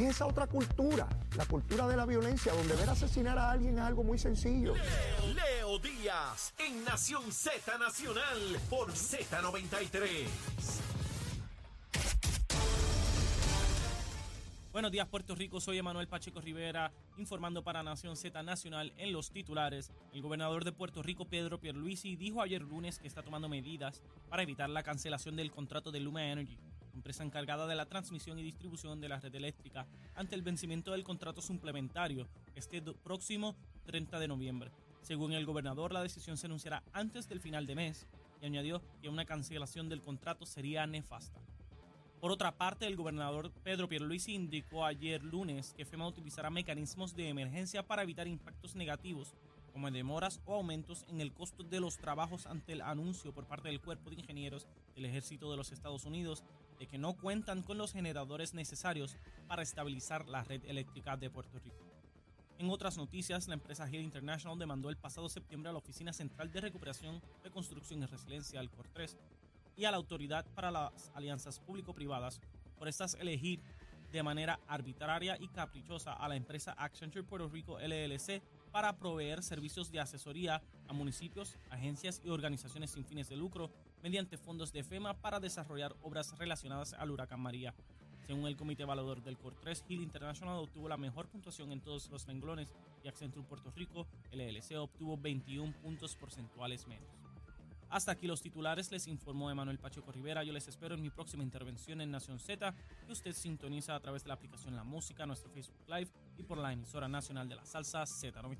Es esa otra cultura, la cultura de la violencia, donde ver asesinar a alguien es algo muy sencillo. Leo, Leo Díaz en Nación Z Nacional por Z93. Buenos días Puerto Rico, soy Emanuel Pacheco Rivera informando para Nación Z Nacional en los titulares. El gobernador de Puerto Rico Pedro Pierluisi dijo ayer lunes que está tomando medidas para evitar la cancelación del contrato de Luma Energy, empresa encargada de la transmisión y distribución de la red eléctrica, ante el vencimiento del contrato suplementario este próximo 30 de noviembre. Según el gobernador, la decisión se anunciará antes del final de mes y añadió que una cancelación del contrato sería nefasta. Por otra parte, el gobernador Pedro Pierluisi indicó ayer lunes que FEMA utilizará mecanismos de emergencia para evitar impactos negativos como demoras o aumentos en el costo de los trabajos ante el anuncio por parte del Cuerpo de Ingenieros del Ejército de los Estados Unidos de que no cuentan con los generadores necesarios para estabilizar la red eléctrica de Puerto Rico. En otras noticias, la empresa Hill International demandó el pasado septiembre a la Oficina Central de Recuperación, Reconstrucción y Resiliencia, al COR3, y a la Autoridad para las Alianzas Público-Privadas por estas elegir de manera arbitraria y caprichosa a la empresa Accenture Puerto Rico LLC para proveer servicios de asesoría a municipios, agencias y organizaciones sin fines de lucro mediante fondos de FEMA para desarrollar obras relacionadas al huracán María. Según el comité evaluador del COR 3, Hill International obtuvo la mejor puntuación en todos los renglones y Accenture Puerto Rico LLC obtuvo 21 puntos porcentuales menos. Hasta aquí los titulares, les informó Emanuel Pacheco Rivera. Yo les espero en mi próxima intervención en Nación Z, que usted sintoniza a través de la aplicación La Música, nuestro Facebook Live y por la emisora nacional de la salsa Z93.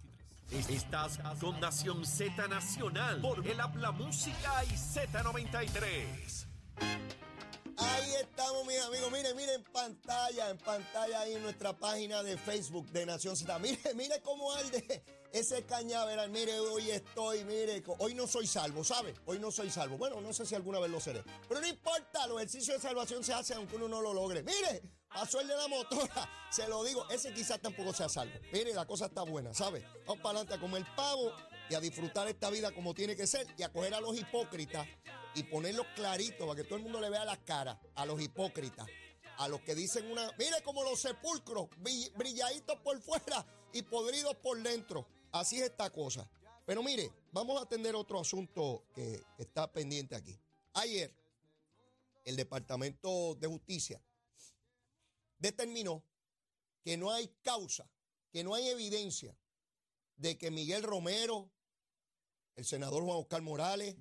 Estás con Nación Z Nacional por el Habla Música y Z93. Ahí estamos, mis amigos. Miren, miren en pantalla, en pantalla ahí en nuestra página de Facebook de Nación Z. Mire, mire cómo arde ese cañaveral. Mire, hoy estoy, mire, hoy no soy salvo, ¿sabe? Hoy no soy salvo. Bueno, no sé si alguna vez lo seré. Pero no importa, los ejercicios de salvación se hacen aunque uno no lo logre. Mire, pasó el de la motora. Se lo digo, ese quizás tampoco sea salvo. Mire, la cosa está buena, ¿sabe? Vamos para adelante a comer pavo y a disfrutar esta vida como tiene que ser y a coger a los hipócritas y ponerlos claritos para que todo el mundo le vea las caras a los hipócritas. A los que dicen una, mire como los sepulcros, brilladitos por fuera y podridos por dentro. Así es esta cosa. Pero mire, vamos a atender otro asunto que está pendiente aquí. Ayer, el Departamento de Justicia determinó que no hay causa, que no hay evidencia de que Miguel Romero, el senador Juan Oscar Morales,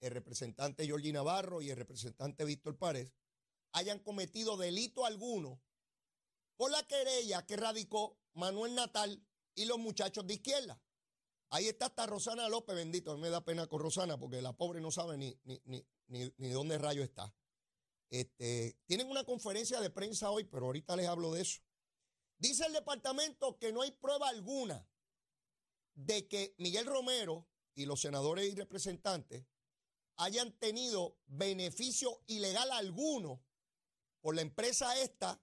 el representante Georgie Navarro y el representante Víctor Párez hayan cometido delito alguno por la querella que radicó Manuel Natal y los muchachos de izquierda. Ahí está hasta Rosana López, bendito. A mí me da pena con Rosana porque la pobre no sabe ni, ni, ni, ni, dónde rayo está. Este, tienen una conferencia de prensa hoy, pero ahorita les hablo de eso. Dice el departamento que no hay prueba alguna de que Miguel Romero y los senadores y representantes hayan tenido beneficio ilegal alguno por la empresa esta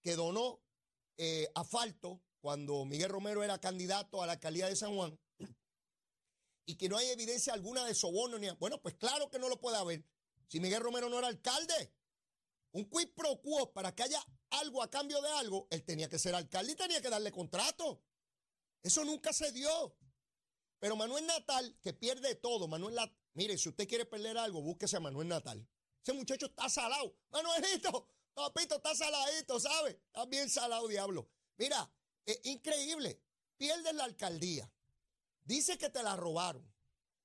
que donó eh, asfalto cuando Miguel Romero era candidato a la alcaldía de San Juan y que no hay evidencia alguna de soborno ni bueno pues claro que no lo puede haber si Miguel Romero no era alcalde un quid pro quo para que haya algo a cambio de algo él tenía que ser alcalde y tenía que darle contrato eso nunca se dio pero Manuel Natal que pierde todo Manuel Mire, si usted quiere perder algo, búsquese a Manuel Natal. Ese muchacho está salado. Manuelito, papito, está saladito, ¿sabe? Está bien salado, diablo. Mira, es increíble. Pierdes la alcaldía. Dice que te la robaron.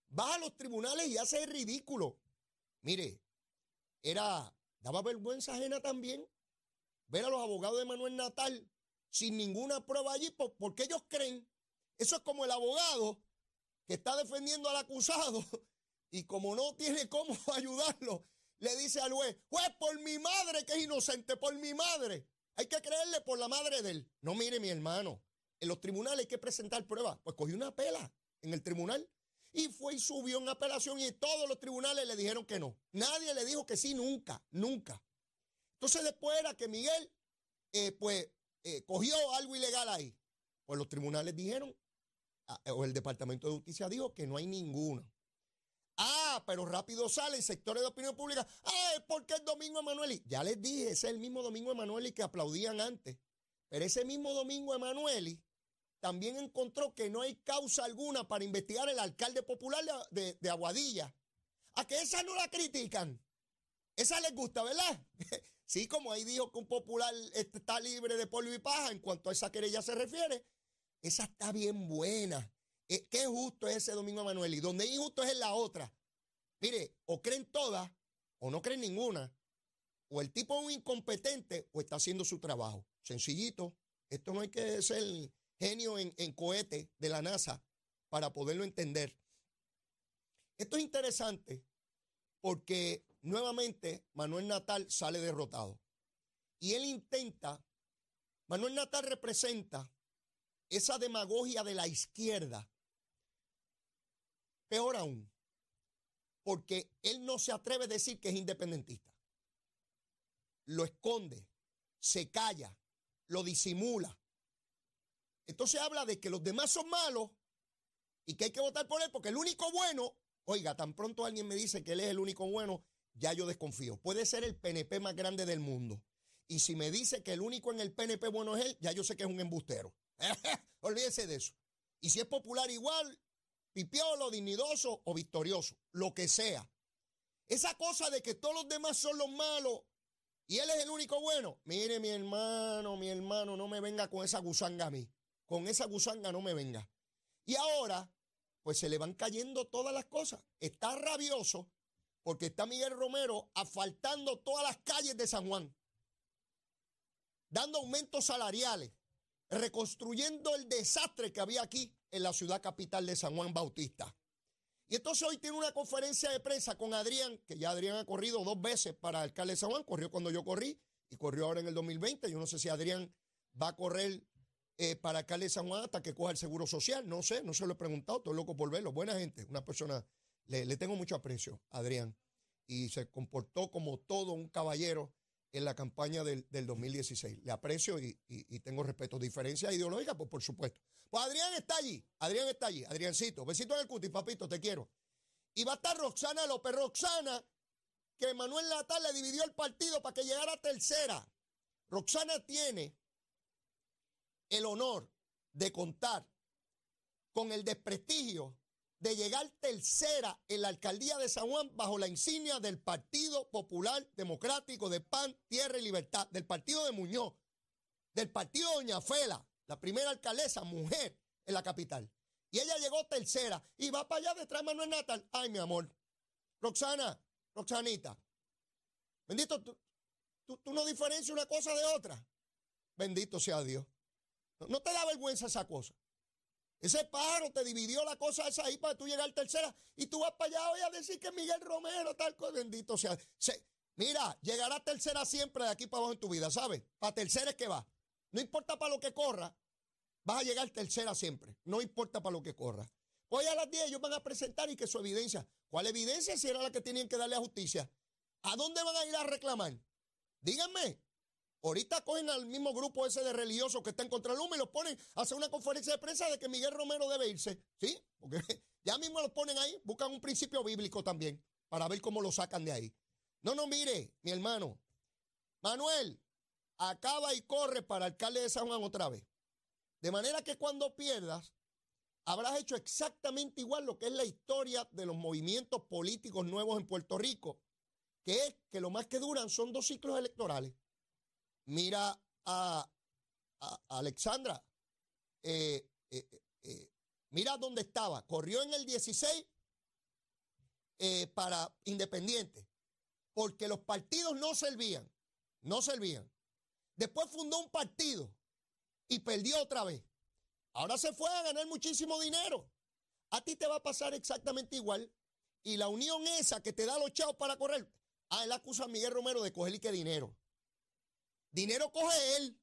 Vas a los tribunales y hace el ridículo. Mire, era, daba vergüenza ajena también ver a los abogados de Manuel Natal sin ninguna prueba allí, porque ellos creen. Eso es como el abogado que está defendiendo al acusado y como no tiene cómo ayudarlo, le dice al juez, juez, por mi madre que es inocente, por mi madre. Hay que creerle por la madre de él. No, mire, mi hermano, en los tribunales hay que presentar pruebas. Pues cogió una pela en el tribunal y fue y subió en apelación y todos los tribunales le dijeron que no. Nadie le dijo que sí, nunca, nunca. Entonces después era que Miguel, eh, pues, eh, cogió algo ilegal ahí. Pues los tribunales dijeron, ah, o el Departamento de Justicia dijo que no hay ninguno. Ah, pero rápido salen sectores de opinión pública. Ah, es porque es Domingo Emanueli. Ya les dije, ese es el mismo Domingo Emanueli que aplaudían antes Pero ese mismo domingo Emanueli también encontró que no hay causa alguna para investigar al alcalde popular de, Aguadilla. A que esa no la critican. Esa les gusta, ¿verdad? sí, como ahí dijo que un popular está libre de polvo y paja en cuanto a esa querella se refiere. Esa está bien buena. Eh, qué justo es ese domingo Emanuel. Y donde injusto es en la otra. Mire, o creen todas o no creen ninguna. O el tipo es un incompetente o está haciendo su trabajo. Sencillito. Esto no hay que ser genio en, en cohete de la NASA para poderlo entender. Esto es interesante porque nuevamente Manuel Natal sale derrotado. Y él intenta, Manuel Natal representa esa demagogia de la izquierda. Peor aún, porque él no se atreve a decir que es independentista. Lo esconde, se calla, lo disimula. Entonces habla de que los demás son malos y que hay que votar por él porque el único bueno, oiga, tan pronto alguien me dice que él es el único bueno, ya yo desconfío. Puede ser el PNP más grande del mundo. Y si me dice que el único en el PNP bueno es él, ya yo sé que es un embustero. Olvídese de eso. Y si es popular igual, pipiolo, dignidoso o victorioso, lo que sea. Esa cosa de que todos los demás son los malos y él es el único bueno. Mire, mi hermano, mi hermano, no me venga con esa gusanga a mí. Con esa gusanga no me venga. Y ahora, pues se le van cayendo todas las cosas. Está rabioso porque está Miguel Romero asfaltando todas las calles de San Juan, dando aumentos salariales, reconstruyendo el desastre que había aquí en la ciudad capital de San Juan Bautista. Y entonces hoy tiene una conferencia de prensa con Adrián, que ya Adrián ha corrido dos veces para alcalde de San Juan, corrió cuando yo corrí y corrió ahora en el 2020. Yo no sé si Adrián va a correr eh, para alcalde de San Juan hasta que coja el seguro social, no sé, no se lo he preguntado, estoy loco por verlo. Buena gente, una persona le, tengo mucho aprecio, Adrián, y se comportó como todo un caballero en la campaña del, 2016. Le aprecio y, tengo respeto. Diferencia ideológica, pues por supuesto. Pues Adrián está allí, Adrián está allí, Adriancito, besito en el cuti, papito, te quiero. Y va a estar Roxana López, Roxana, que Manuel Natal le dividió el partido para que llegara a tercera. Roxana tiene el honor de contar con el desprestigio de llegar tercera en la alcaldía de San Juan bajo la insignia del Partido Popular Democrático de PAN, Tierra y Libertad, del partido de Muñoz, del partido Doña Fela, la primera alcaldesa mujer en la capital. Y ella llegó tercera y va para allá detrás de Manuel Natal. Ay, mi amor. Roxana, Roxanita. Bendito, tú, tú, no diferencias una cosa de otra. Bendito sea Dios. no te da vergüenza esa cosa. Ese paro te dividió la cosa esa ahí para tú llegar tercera y tú vas para allá hoy a decir que Miguel Romero, tal cosa, bendito sea. mira, llegará tercera siempre de aquí para abajo en tu vida, ¿sabes? Para tercera es que va. No importa para lo que corra, vas a llegar tercera siempre. No importa para lo que corra. Hoy a las 10 ellos van a presentar y que su evidencia. ¿Cuál evidencia si era la que tenían que darle a justicia? ¿A dónde van a ir a reclamar? Díganme. Ahorita cogen al mismo grupo ese de religiosos que está en contra humo y los ponen a hacer una conferencia de prensa de que Miguel Romero debe irse. ¿Sí? Porque ya mismo los ponen ahí, buscan un principio bíblico también para ver cómo lo sacan de ahí. No, no, mire, mi hermano. Manuel, acaba y corre para alcalde de San Juan otra vez. De manera que cuando pierdas, habrás hecho exactamente igual lo que es la historia de los movimientos políticos nuevos en Puerto Rico, que es que lo más que duran son dos ciclos electorales. Mira a, Alexandra. Eh, eh, eh, mira dónde estaba. Corrió en el 16 para Independiente. Porque los partidos no servían. No servían. Después fundó un partido y perdió otra vez. Ahora se fue a ganar muchísimo dinero. A ti te va a pasar exactamente igual. Y la unión esa que te da los chavos para correr. Ah, él acusa a Miguel Romero de cogerle que dinero. Dinero coge él,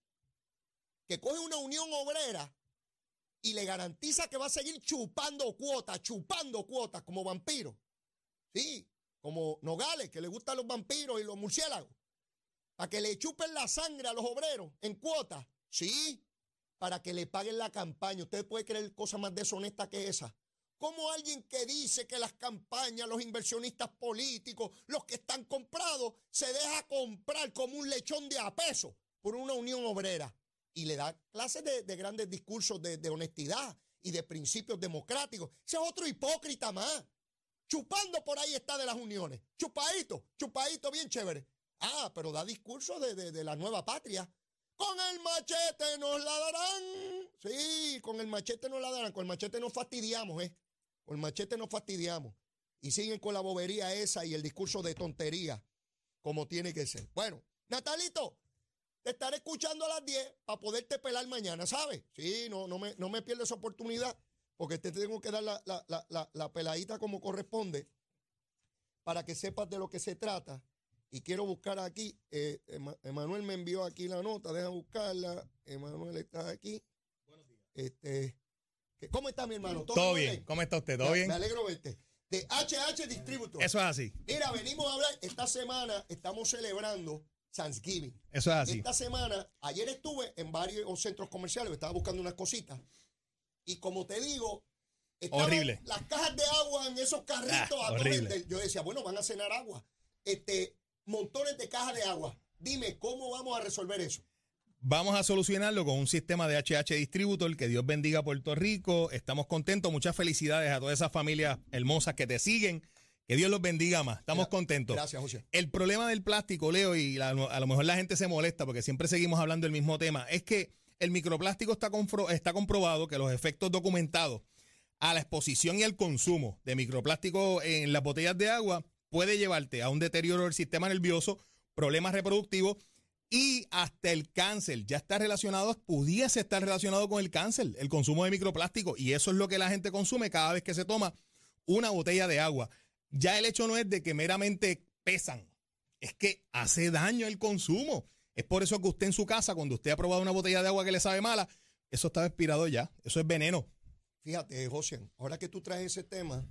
que coge una unión obrera y le garantiza que va a seguir chupando cuotas, chupando cuotas como vampiro. Sí, como Nogales, que le gustan los vampiros y los murciélagos. Para que le chupen la sangre a los obreros en cuotas. Sí, para que le paguen la campaña. Usted puede creer cosa más deshonesta que esa. Como alguien que dice que las campañas, los inversionistas políticos, los que están comprados, se deja comprar como un lechón de a peso por una unión obrera? y le da clases de, de grandes discursos de, honestidad y de principios democráticos. Ese es otro hipócrita más. Chupando por ahí está de las uniones. Chupadito, chupadito bien chévere. Ah, pero da discursos de, de- de la nueva patria. Con el machete nos la darán. Sí, con el machete nos la darán. Con el machete nos fastidiamos, ¿eh? Con el machete nos fastidiamos. Y siguen con la bobería esa y el discurso de tontería, como tiene que ser. Bueno, Natalito, te estaré escuchando a las 10 para poderte pelar mañana, ¿sabes? Sí, no, no, me, no me pierdes esa oportunidad, porque te tengo que dar la, la- la- la- la peladita como corresponde para que sepas de lo que se trata. Y quiero buscar aquí, eh, Ema- Emanuel me envió aquí la nota, deja buscarla. Emanuel está aquí. Este, ¿qué- ¿Cómo está mi hermano? Todo bien. ¿Cómo está usted? ¿Todo Me- bien? Me alegro verte. De HH Distributor. Eso es así. Mira, venimos a hablar, esta semana estamos celebrando Thanksgiving. Eso es así. Esta semana, ayer estuve en varios centros comerciales, estaba buscando unas cositas. Y como te digo, Horrible. las cajas de agua en esos carritos Ah, a horrible. Yo decía, bueno, van a cenar agua. Este, montones de cajas de agua. Dime, ¿cómo vamos a resolver eso? Vamos a solucionarlo con un sistema de HH Distributor. Que Dios bendiga a Puerto Rico. Estamos contentos. Muchas felicidades a todas esas familias hermosas que te siguen. Que Dios los bendiga más. Estamos contentos. Gracias, José. El problema del plástico, Leo, y la- a lo mejor la gente se molesta porque siempre seguimos hablando del mismo tema, es que el microplástico está, confro- está comprobado que los efectos documentados a la exposición y al consumo de microplástico en las botellas de agua puede llevarte a un deterioro del sistema nervioso, problemas reproductivos y hasta el cáncer. Ya está relacionado, pudiese estar relacionado con el cáncer, el consumo de microplástico. Y eso es lo que la gente consume cada vez que se toma una botella de agua. Ya el hecho no es de que meramente pesan, es que hace daño el consumo. Es por eso que usted en su casa, cuando usted ha probado una botella de agua que le sabe mala, eso está expirado ya. Eso es veneno. Fíjate, José, ahora que tú traes ese tema,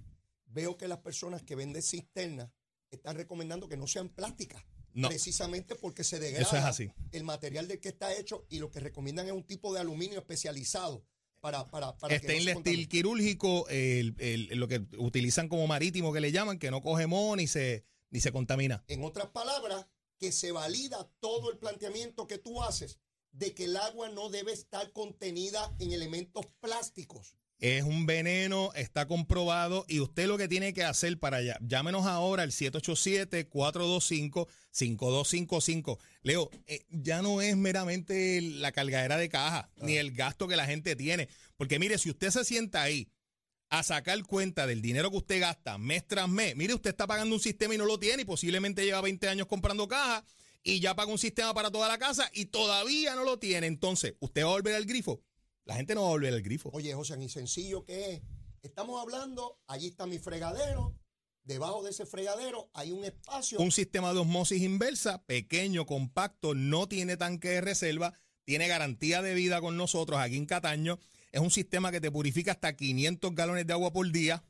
veo que las personas que venden cisternas están recomendando que no sean plásticas. No. Precisamente porque se degrada Eso es así. el material del que está hecho y lo que recomiendan es un tipo de aluminio especializado para, para, para que no se Stainless contamine. steel quirúrgico, el- el- lo que utilizan como marítimo que le llaman, que no coge moho ni se, ni se contamina. En otras palabras, que se valida todo el planteamiento que tú haces de que el agua no debe estar contenida en elementos plásticos. Es un veneno, está comprobado y usted lo que tiene que hacer para allá, llámenos ahora al 787-425-5255. Leo, eh, ya no es meramente la cargadera de caja, ni el gasto que la gente tiene. Porque mire, si usted se sienta ahí a sacar cuenta del dinero que usted gasta mes tras mes, mire, usted está pagando un sistema y no lo tiene y posiblemente lleva 20 años comprando caja y ya paga un sistema para toda la casa y todavía no lo tiene. Entonces, ¿usted va a volver al grifo? La gente no va a volver al grifo. Oye, José, ni sencillo que es. Estamos hablando, allí está mi fregadero, debajo de ese fregadero hay un espacio. Un sistema de osmosis inversa, pequeño, compacto, no tiene tanque de reserva, tiene garantía de vida con nosotros aquí en Cataño. Es un sistema que te purifica hasta 500 galones de agua por día.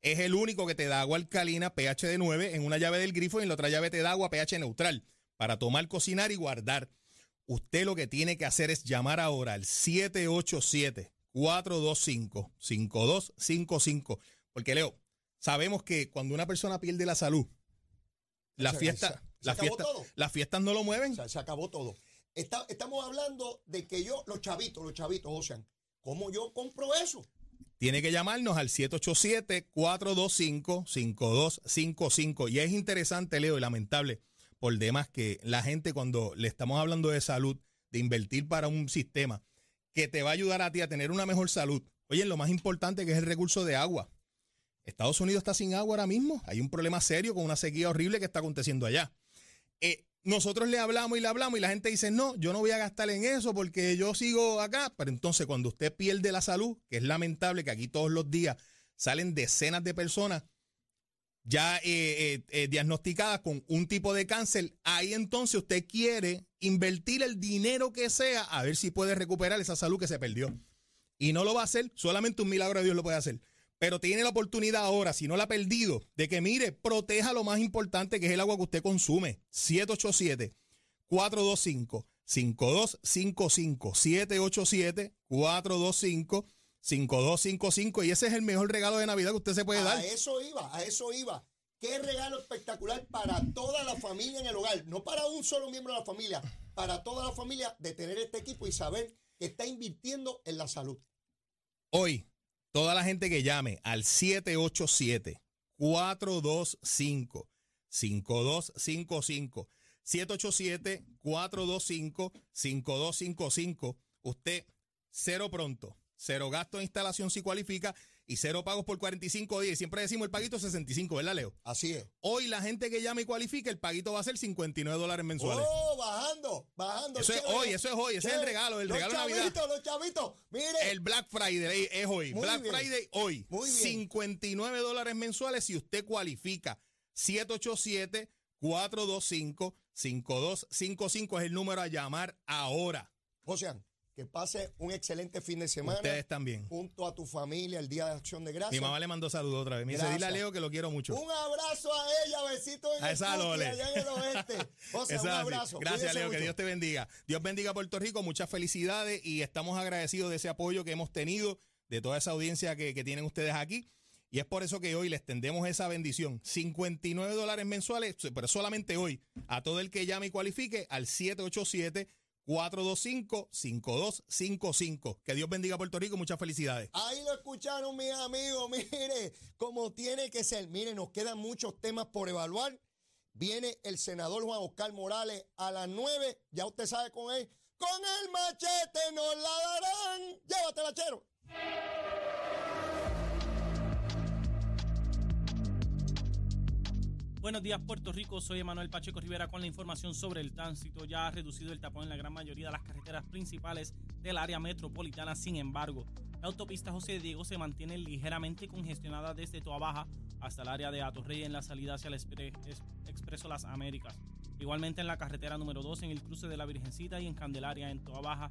Es el único que te da agua alcalina pH de 9 en una llave del grifo y en la otra llave te da agua pH neutral para tomar, cocinar y guardar. Usted lo que tiene que hacer es llamar ahora al 787-425-5255. Porque Leo, sabemos que cuando una persona pierde la salud, la Se- fiesta, se- la las fiestas no lo mueven. Se acabó todo. Está- estamos hablando de que yo, los chavitos, los chavitos, José, ¿cómo yo compro eso? Tiene que llamarnos al 787-425-5255. Y es interesante, Leo, y lamentable por demás que la gente cuando le estamos hablando de salud, de invertir para un sistema que te va a ayudar a ti a tener una mejor salud. Oye, lo más importante que es el recurso de agua. Estados Unidos está sin agua ahora mismo. Hay un problema serio con una sequía horrible que está aconteciendo allá. Eh, nosotros le hablamos y le hablamos y la gente dice, no, yo no voy a gastar en eso porque yo sigo acá. Pero entonces cuando usted pierde la salud, que es lamentable que aquí todos los días salen decenas de personas ya eh, eh, eh, diagnosticadas con un tipo de cáncer, ahí entonces usted quiere invertir el dinero que sea a ver si puede recuperar esa salud que se perdió. Y no lo va a hacer, solamente un milagro de Dios lo puede hacer. Pero tiene la oportunidad ahora, si no la ha perdido, de que mire, proteja lo más importante que es el agua que usted consume. 787-425-5255. 787-425-5255. Y ese es el mejor regalo de Navidad que usted se puede dar. A eso iba, a eso iba. Qué regalo espectacular para toda la familia en el hogar, no para un solo miembro de la familia, para toda la familia de tener este equipo y saber que está invirtiendo en la salud. Hoy, toda la gente que llame al 787 425 5255 787 425 5255 Usted cero pronto, cero gasto de instalación si cualifica y cero pagos por 45 días. Siempre decimos el paguito 65, ¿verdad, Leo? Así es. Hoy la gente que llame y cualifique, el paguito va a ser 59 dólares mensuales. Oh, bajando, bajando. Eso es hoy, eso es hoy, ese es el regalo, el los regalo de Navidad. chavitos, Los chavitos, mire. El Black Friday es hoy. Muy Black bien. Friday hoy. Muy bien. 59 dólares mensuales si usted cualifica. 787-425-5255 es el número a llamar ahora. José, que pase un excelente fin de semana. Ustedes también. Junto a tu familia, el Día de Acción de Gracias. Mi mamá le mandó saludos otra vez. Me dice, dile a Leo que lo quiero mucho. Un abrazo a ella, besito en A el esa Lole. allá en el oeste. Un Eso es así. abrazo. Gracias, Leo. Que. Dios te bendiga. Dios bendiga a Puerto Rico. Muchas felicidades y estamos agradecidos de ese apoyo que hemos tenido, de toda esa audiencia que, que tienen ustedes aquí. Y es por eso que hoy les tendemos esa bendición. 59 dólares mensuales, pero solamente hoy, a todo el que llame y cualifique al 787 425-5255. Que Dios bendiga a Puerto Rico. Muchas felicidades. Ahí lo escucharon, mis amigos. Mire, como tiene que ser. Mire, nos quedan muchos temas por evaluar. Viene el senador Juan Oscar Morales a las 9. Ya usted sabe con él. Con el machete nos la darán. Llévatela, chero. Buenos días, Puerto Rico. Soy Emanuel Pacheco Rivera con la información sobre el tránsito. Ya ha reducido el tapón en la gran mayoría de las carreteras principales del área metropolitana. Sin embargo, la autopista José Diego se mantiene ligeramente congestionada desde Toa Baja hasta el área de Atorrey en la salida hacia el Expre- es- Expreso Las Américas. Igualmente en la carretera número 2 en el cruce de la Virgencita y en Candelaria en Toa Baja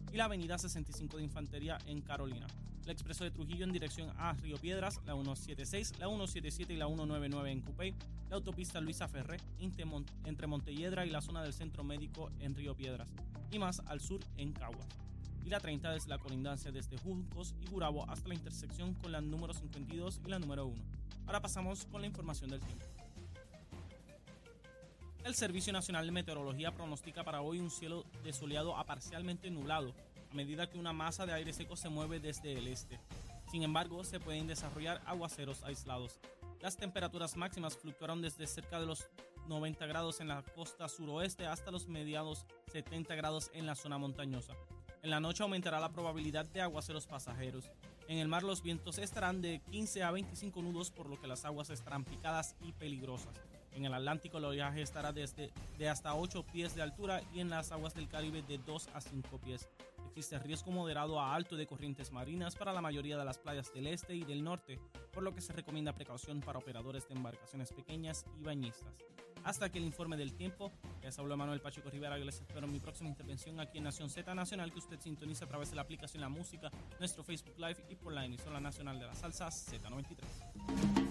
y la avenida 65 de Infantería en Carolina. El expreso de Trujillo en dirección a Río Piedras, la 176, la 177 y la 199 en Cupey, la autopista Luisa Ferré entre Mon- entre Montelledra y la zona del centro médico en Río Piedras, y más al sur en Caguas. Y la 30 desde la colindancia desde Juncos y Gurabo hasta la intersección con la número 52 y la número 1. Ahora pasamos con la información del tiempo. El Servicio Nacional de Meteorología pronostica para hoy un cielo desoleado a parcialmente nublado a medida que una masa de aire seco se mueve desde el este. Sin embargo, se pueden desarrollar aguaceros aislados. Las temperaturas máximas fluctuaron desde cerca de los 90 grados en la costa suroeste hasta los mediados 70 grados en la zona montañosa. En la noche aumentará la probabilidad de aguaceros pasajeros. En el mar los vientos estarán de 15 a 25 nudos por lo que las aguas estarán picadas y peligrosas. En el Atlántico el oleaje estará desde de hasta 8 pies de altura y en las aguas del Caribe de 2 a 5 pies. Existe riesgo moderado a alto de corrientes marinas para la mayoría de las playas del este y del norte, por lo que se recomienda precaución para operadores de embarcaciones pequeñas y bañistas. Hasta aquí el informe del tiempo. Les habló Manuel Pacheco Rivera. Yo les espero en mi próxima intervención aquí en Nación Z Nacional, que usted sintoniza a través de la aplicación La Música, nuestro Facebook Live y por la emisora nacional de la salsa Z93.